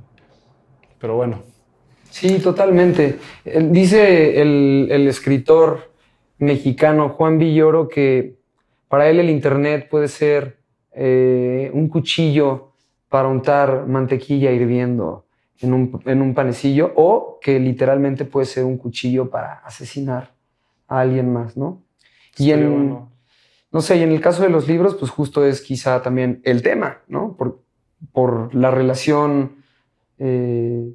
Pero bueno. Sí, totalmente. Dice el, escritor mexicano Juan Villoro que para él el Internet puede ser eh, un cuchillo para untar mantequilla hirviendo en un, en un panecillo o que literalmente puede ser un cuchillo para asesinar a alguien más, ¿no? Y en, no sé, y en el caso de los libros, pues justo es quizá también el tema, ¿no? Por, por la relación eh,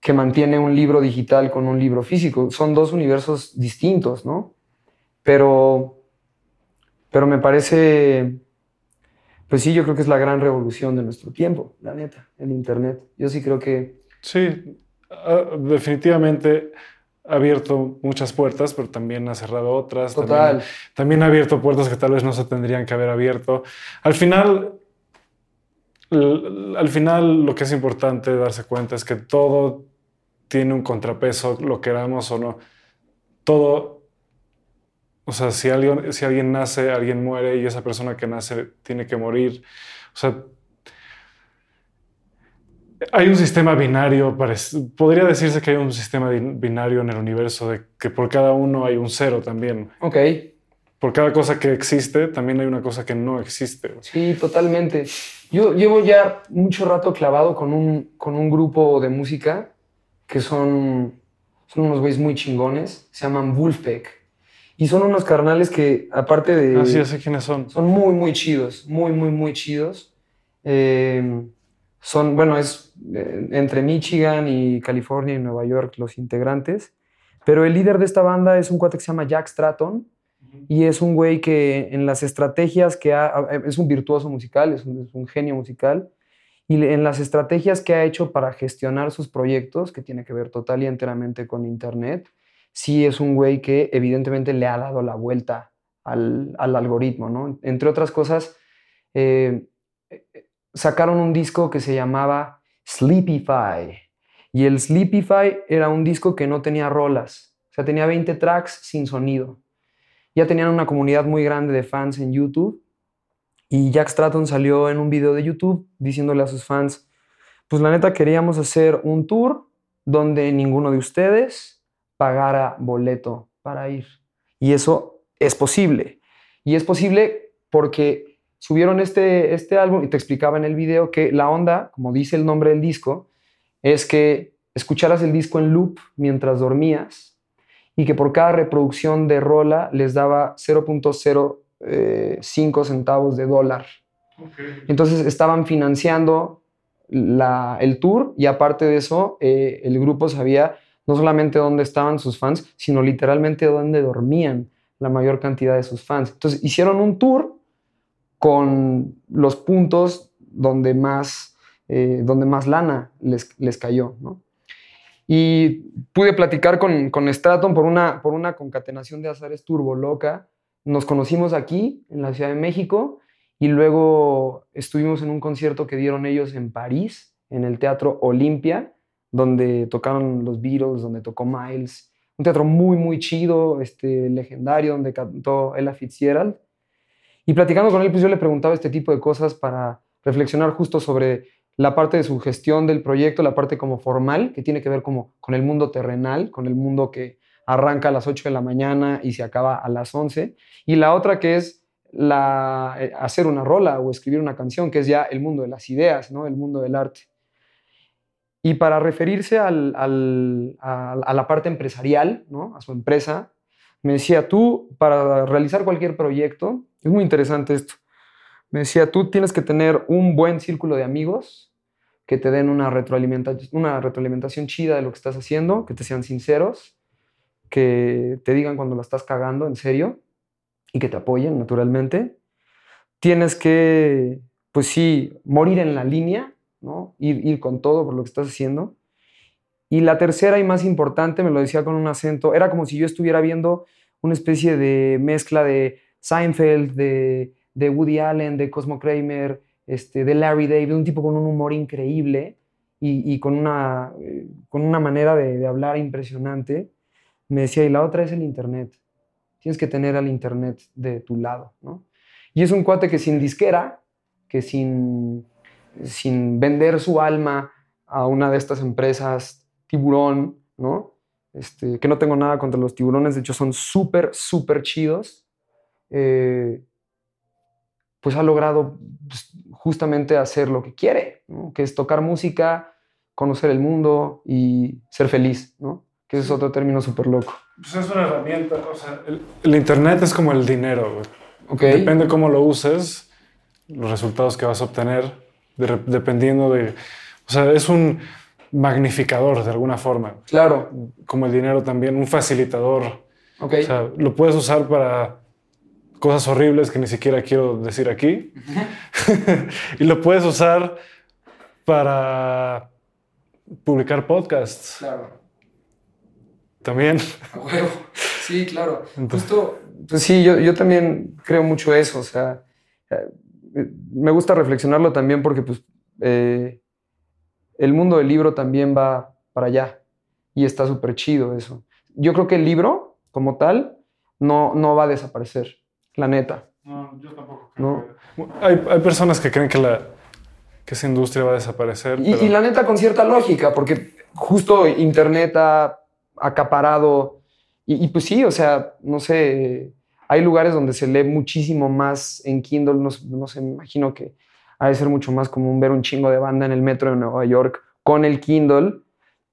que mantiene un libro digital con un libro físico. Son dos universos distintos, ¿no? Pero, pero me parece, pues sí, yo creo que es la gran revolución de nuestro tiempo, la neta, el Internet. Yo sí creo que... Sí, ah, definitivamente ha abierto muchas puertas, pero también ha cerrado otras. Total. También, ha abierto puertas que tal vez no se tendrían que haber abierto. Al final, al final lo que es importante darse cuenta es que todo tiene un contrapeso, lo queramos o no. Todo, o sea, si alguien, si alguien nace, alguien muere y esa persona que nace tiene que morir. O sea, hay un sistema binario, podría decirse que hay un sistema binario en el universo, de que por cada uno hay un cero también. Ok. Por cada cosa que existe, también hay una cosa que no existe. Sí, totalmente. Yo llevo ya mucho rato clavado con un, con un grupo de música que son, son unos güeyes muy chingones, se llaman Wolfpack. Y son unos carnales que, aparte de... Así, quiénes son. Son muy, muy chidos, muy, muy, muy chidos. Eh, son, bueno, es eh, entre Michigan y California y Nueva York los integrantes, pero el líder de esta banda es un cuate que se llama Jack Stratton y es un güey que en las estrategias que ha, es un virtuoso musical, es un, es un genio musical, y en las estrategias que ha hecho para gestionar sus proyectos, que tiene que ver total y enteramente con Internet, sí es un güey que evidentemente le ha dado la vuelta al, al algoritmo, ¿no? Entre otras cosas, eh, sacaron un disco que se llamaba Sleepify. Y el Sleepify era un disco que no tenía rolas. O sea, tenía 20 tracks sin sonido. Ya tenían una comunidad muy grande de fans en YouTube. Y Jack Stratton salió en un video de YouTube diciéndole a sus fans, pues la neta queríamos hacer un tour donde ninguno de ustedes pagara boleto para ir. Y eso es posible. Y es posible porque subieron este, este álbum y te explicaba en el video que la onda, como dice el nombre del disco, es que escucharas el disco en loop mientras dormías y que por cada reproducción de rola les daba 0.05 eh, centavos de dólar. Entonces estaban financiando el tour y aparte de eso, eh, el grupo sabía no solamente dónde estaban sus fans, sino literalmente dónde dormían la mayor cantidad de sus fans. Entonces hicieron un tour con los puntos donde más, eh, donde más lana les, les cayó. ¿no? Y pude platicar con, con Straton por una, por una concatenación de azares turbo loca. Nos conocimos aquí, en la Ciudad de México, y luego estuvimos en un concierto que dieron ellos en París, en el Teatro Olimpia, donde tocaron los Beatles, donde tocó Miles. Un teatro muy, muy chido, este, legendario, donde cantó Ella Fitzgerald. Y platicando con él, pues yo le preguntaba este tipo de cosas para reflexionar justo sobre la parte de su gestión del proyecto, la parte como formal, que tiene que ver como con el mundo terrenal, con el mundo que arranca a las 8 de la mañana y se acaba a las 11, y la otra que es la, eh, hacer una rola o escribir una canción, que es ya el mundo de las ideas, ¿no? el mundo del arte. Y para referirse al, a, a, la parte empresarial, ¿no? a su empresa, me decía, tú para realizar cualquier proyecto, es muy interesante esto, me decía, tú tienes que tener un buen círculo de amigos que te den una retroalimentación, chida de lo que estás haciendo, que te sean sinceros, que te digan cuando la estás cagando, en serio, y que te apoyen, naturalmente. tienes que, pues sí, morir en la línea, ¿no? Ir con todo por lo que estás haciendo. Y la tercera y más importante, me lo decía con un acento, era como si yo estuviera viendo una especie de mezcla de Seinfeld, de, de Woody Allen, de Cosmo Kramer, este, de Larry David, un tipo con un humor increíble y, y con, una, eh, con una manera de, hablar impresionante. Me decía, y la otra es el Internet. Tienes que tener al Internet de tu lado, ¿no? Y es un cuate que sin disquera, que sin, sin vender su alma a una de estas empresas tiburón, ¿no? Este, que no tengo nada contra los tiburones, de hecho son súper, súper chidos. Eh, pues ha logrado pues, justamente hacer lo que quiere, ¿no? que es tocar música, conocer el mundo y ser feliz, ¿no? que ese es otro término súper loco. Pues es una herramienta, o sea, el, el Internet es como el dinero, güey. Okay. Depende cómo lo uses, los resultados que vas a obtener, de, dependiendo de... O sea, es un magnificador de alguna forma. Claro. Como el dinero también, un facilitador. Okay. O sea, lo puedes usar para cosas horribles que ni siquiera quiero decir aquí. y lo puedes usar para publicar podcasts. Claro. También. A huevo. Sí, claro. Entonces, Justo, pues sí, yo, yo también creo mucho eso. O sea, me gusta reflexionarlo también porque, pues, eh, el mundo del libro también va para allá y está súper chido eso. Yo creo que el libro, como tal, no, no va a desaparecer, la neta. No, yo tampoco creo. ¿No? Que... Hay, hay, personas que creen que, la, que esa industria va a desaparecer. Y, pero... y la neta con cierta lógica, porque justo Internet ha acaparado, y, y, pues sí, o sea, no sé, hay lugares donde se lee muchísimo más en Kindle, no, no sé, me imagino que ha de ser mucho más común ver un chingo de banda en el metro de Nueva York con el Kindle.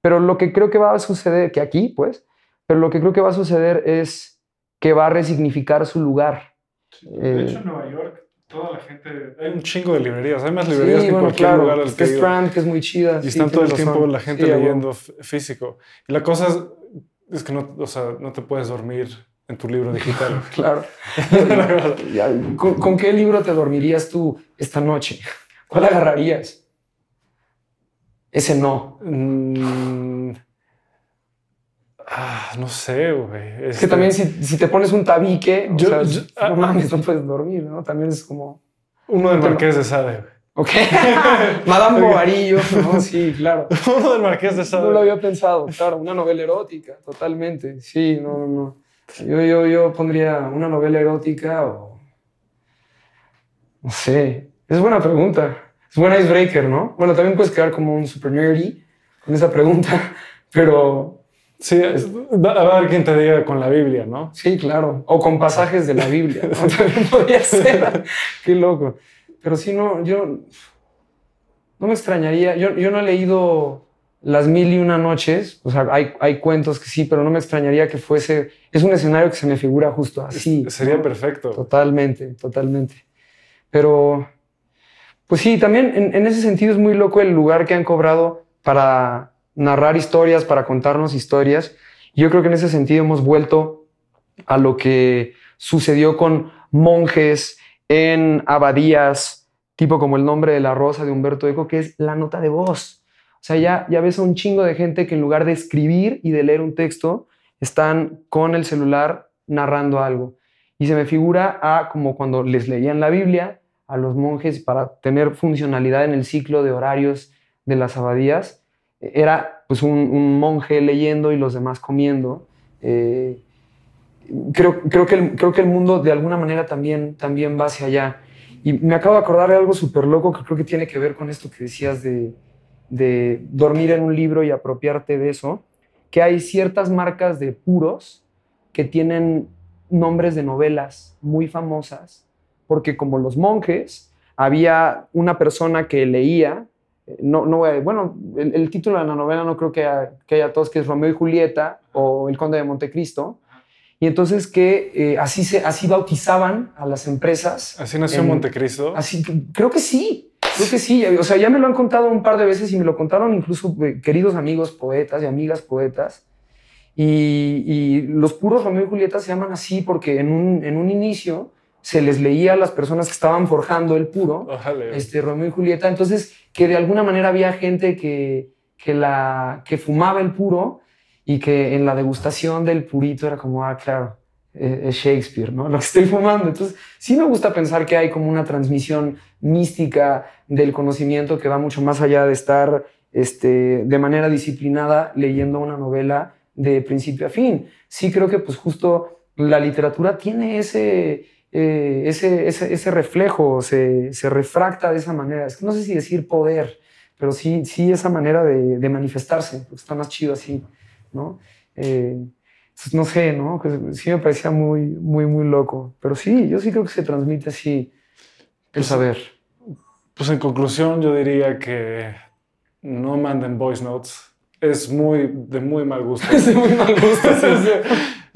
Pero lo que creo que va a suceder, que aquí, pues, pero lo que creo que va a suceder es que va a resignificar su lugar. Sí, de eh, hecho, en Nueva York, toda la gente. Hay un chingo de librerías. Hay más librerías sí, que bueno, cualquier claro. lugar al que es Strand, que es muy chida. Y están sí, todo el razón. tiempo la gente sí, leyendo bueno. físico. Y la cosa es, es que no, o sea, no te puedes dormir en tu libro digital. claro. ¿Con, ¿Con, qué libro te dormirías tú esta noche? ¿Cuál agarrarías? Ese no. Mm, ah, no sé, güey. Este... Es que también si, si, te pones un tabique, yo, o sea, yo, no ah, mames, no puedes dormir, ¿no? También es como... Uno del Marqués de Sade, güey. Ok. Madame Bovary, ¿no? Sí, claro. Uno del Marqués de Sade. No lo había pensado, claro. Una novela erótica, totalmente. Sí, no, no, no. Yo, yo, yo pondría una novela erótica o... No sé. Es buena pregunta. Es buen icebreaker, ¿no? Bueno, también puedes quedar como un super nerdy con esa pregunta, pero... Sí, es, va a haber quien te diga con la Biblia, ¿no? Sí, claro. O con pasajes de la Biblia. ¿no? Podría ser. Qué loco. Pero sí, no, yo... No me extrañaría. Yo, yo no he leído Las Mil y Una Noches. O sea, hay, hay cuentos que sí, pero no me extrañaría que fuese... Es un escenario que se me figura justo así. Es, sería ¿no? perfecto. Totalmente, totalmente. Pero... Pues sí, también en, en, ese sentido es muy loco el lugar que han cobrado para narrar historias, para contarnos historias. Yo creo que en ese sentido hemos vuelto a lo que sucedió con monjes en abadías, tipo como el nombre de la rosa de Humberto Eco, que es la nota de voz. O sea, ya, ya ves a un chingo de gente que en lugar de escribir y de leer un texto, están con el celular narrando algo. Y se me figura a como cuando les leían la Biblia, a los monjes para tener funcionalidad en el ciclo de horarios de las abadías. Era pues un, monje leyendo y los demás comiendo. Eh, creo, creo, que el, creo que el mundo de alguna manera también, también va hacia allá. Y me acabo de acordar de algo súper loco que creo que tiene que ver con esto que decías de, de dormir en un libro y apropiarte de eso, que hay ciertas marcas de puros que tienen nombres de novelas muy famosas porque como los monjes, había una persona que leía, no, no, bueno, el, el, título de la novela no creo que haya, que haya todos, que es Romeo y Julieta o El Conde de Montecristo, y entonces que eh, así, se, así bautizaban a las empresas. ¿Así nació en, Montecristo? Así, creo que sí, creo que sí, o sea, ya me lo han contado un par de veces y me lo contaron incluso eh, queridos amigos poetas y amigas poetas, y, y los puros Romeo y Julieta se llaman así porque en un, en un inicio se les leía a las personas que estaban forjando el puro, este, Romeo y Julieta. Entonces, que de alguna manera había gente que, que, la, que fumaba el puro y que en la degustación del purito era como, ah, claro, eh, es Shakespeare, ¿no? Lo que estoy fumando. Entonces, sí me gusta pensar que hay como una transmisión mística del conocimiento que va mucho más allá de estar este, de manera disciplinada leyendo una novela de principio a fin. Sí creo que pues justo la literatura tiene ese, eh, ese, ese, ese, reflejo, se, se, refracta de esa manera. Es que no sé si decir poder, pero sí, sí esa manera de, de manifestarse, porque está más chido así, ¿no? Eh, pues no sé, ¿no? Sí me parecía muy, muy, muy loco. Pero sí, yo sí creo que se transmite así el Pues, saber. Pues en conclusión, yo diría que no manden voice notes. Es muy de muy mal gusto. Es de muy mal gusto, sí, sí.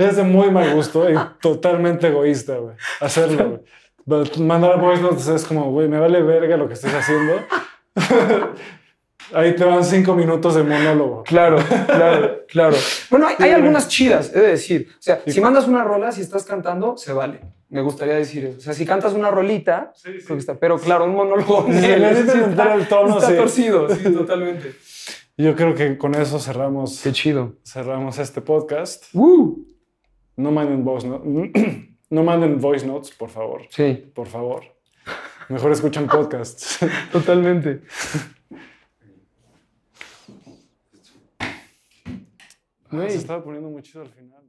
Es de muy mal gusto y totalmente egoísta, güey. Hacerlo, güey. Mandar voice notes es como, güey, me vale verga lo que estés haciendo. Ahí te van cinco minutos de monólogo. Claro, claro, claro. Bueno, hay, hay Sí, algunas chidas, he de decir. O sea, Sí. si mandas una rola, si estás cantando, se vale. Me gustaría decir eso. O sea, si cantas una rolita, Sí, sí. creo que está. Pero claro, un monólogo. Sí, le está- al tono, Está torcido, sí, totalmente. Yo creo que con eso cerramos, Qué chido. cerramos este podcast. Uh, No manden voice notes. No manden voice notes, por favor. sí, Por favor. Mejor escuchan podcasts. totalmente. Se estaba poniendo muy chido al final.